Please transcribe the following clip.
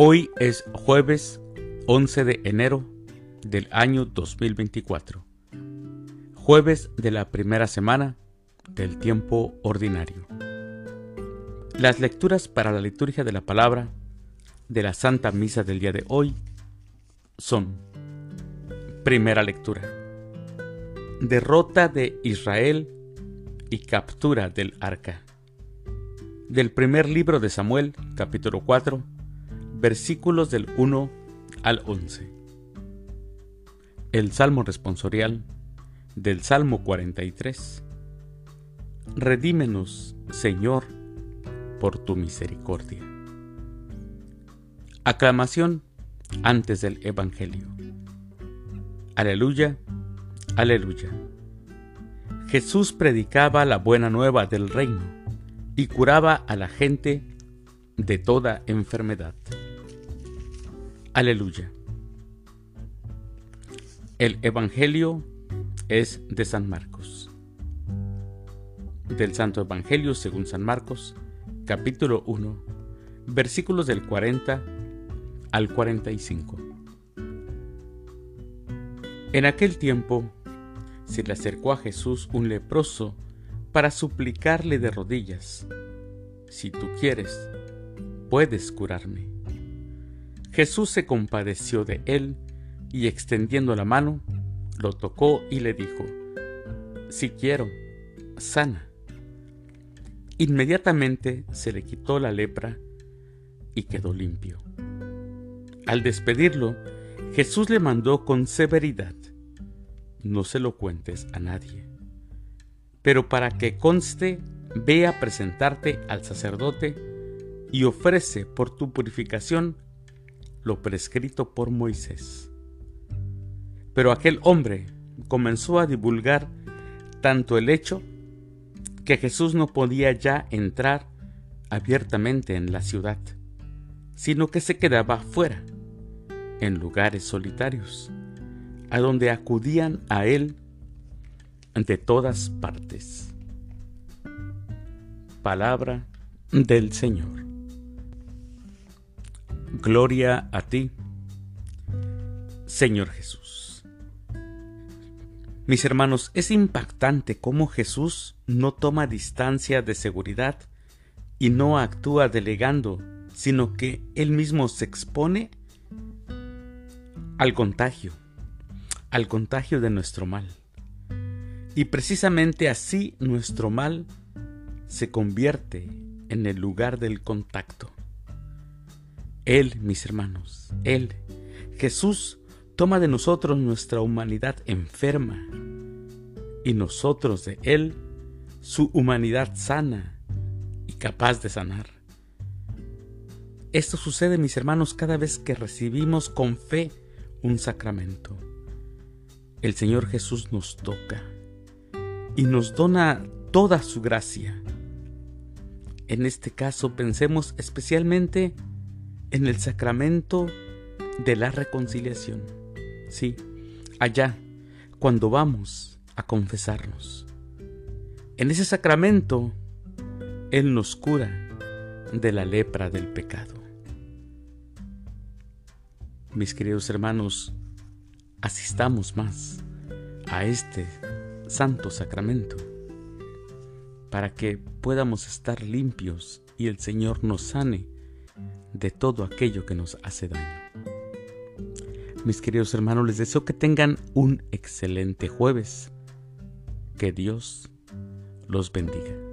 Hoy es jueves 11 de enero del año 2024, jueves de la primera semana del tiempo ordinario. Las lecturas para la liturgia de la palabra de la Santa Misa del día de hoy son Primera lectura. Derrota de Israel y captura del arca. Del primer libro de Samuel, capítulo 4, versículos del 1 al 11. El Salmo responsorial del Salmo 43. Redímenos, Señor, por tu misericordia. Aclamación antes del Evangelio. Aleluya, aleluya. Jesús predicaba la buena nueva del reino y curaba a la gente de toda enfermedad. Aleluya. El Evangelio es de San Marcos. Del Santo Evangelio según San Marcos, capítulo 1, versículos del 40 al 45. En aquel tiempo se le acercó a Jesús un leproso para suplicarle de rodillas, si tú quieres, puedes curarme. Jesús se compadeció de él y extendiendo la mano, lo tocó y le dijo, Si quiero, sana. Inmediatamente se le quitó la lepra y quedó limpio. Al despedirlo, Jesús le mandó con severidad, no se lo cuentes a nadie, pero para que conste, ve a presentarte al sacerdote y ofrece por tu purificación lo prescrito por Moisés. Pero aquel hombre comenzó a divulgar tanto el hecho que Jesús no podía ya entrar abiertamente en la ciudad, sino que se quedaba fuera, en lugares solitarios, a donde acudían a él de todas partes. Palabra del Señor. Gloria a ti, Señor Jesús. Mis hermanos, es impactante cómo Jesús no toma distancia de seguridad y no actúa delegando, sino que él mismo se expone al contagio, al contagio de nuestro mal. Y precisamente así nuestro mal se convierte en el lugar del contacto. Él, mis hermanos, Él, Jesús, toma de nosotros nuestra humanidad enferma y nosotros de Él su humanidad sana y capaz de sanar. Esto sucede, mis hermanos, cada vez que recibimos con fe un sacramento. El Señor Jesús nos toca y nos dona toda su gracia. En este caso pensemos especialmente en el sacramento de la reconciliación. Sí, allá, cuando vamos a confesarnos. En ese sacramento, Él nos cura de la lepra del pecado. Mis queridos hermanos, asistamos más a este santo sacramento para que podamos estar limpios y el Señor nos sane de todo aquello que nos hace daño. Mis queridos hermanos, les deseo que tengan un excelente jueves. Que Dios los bendiga.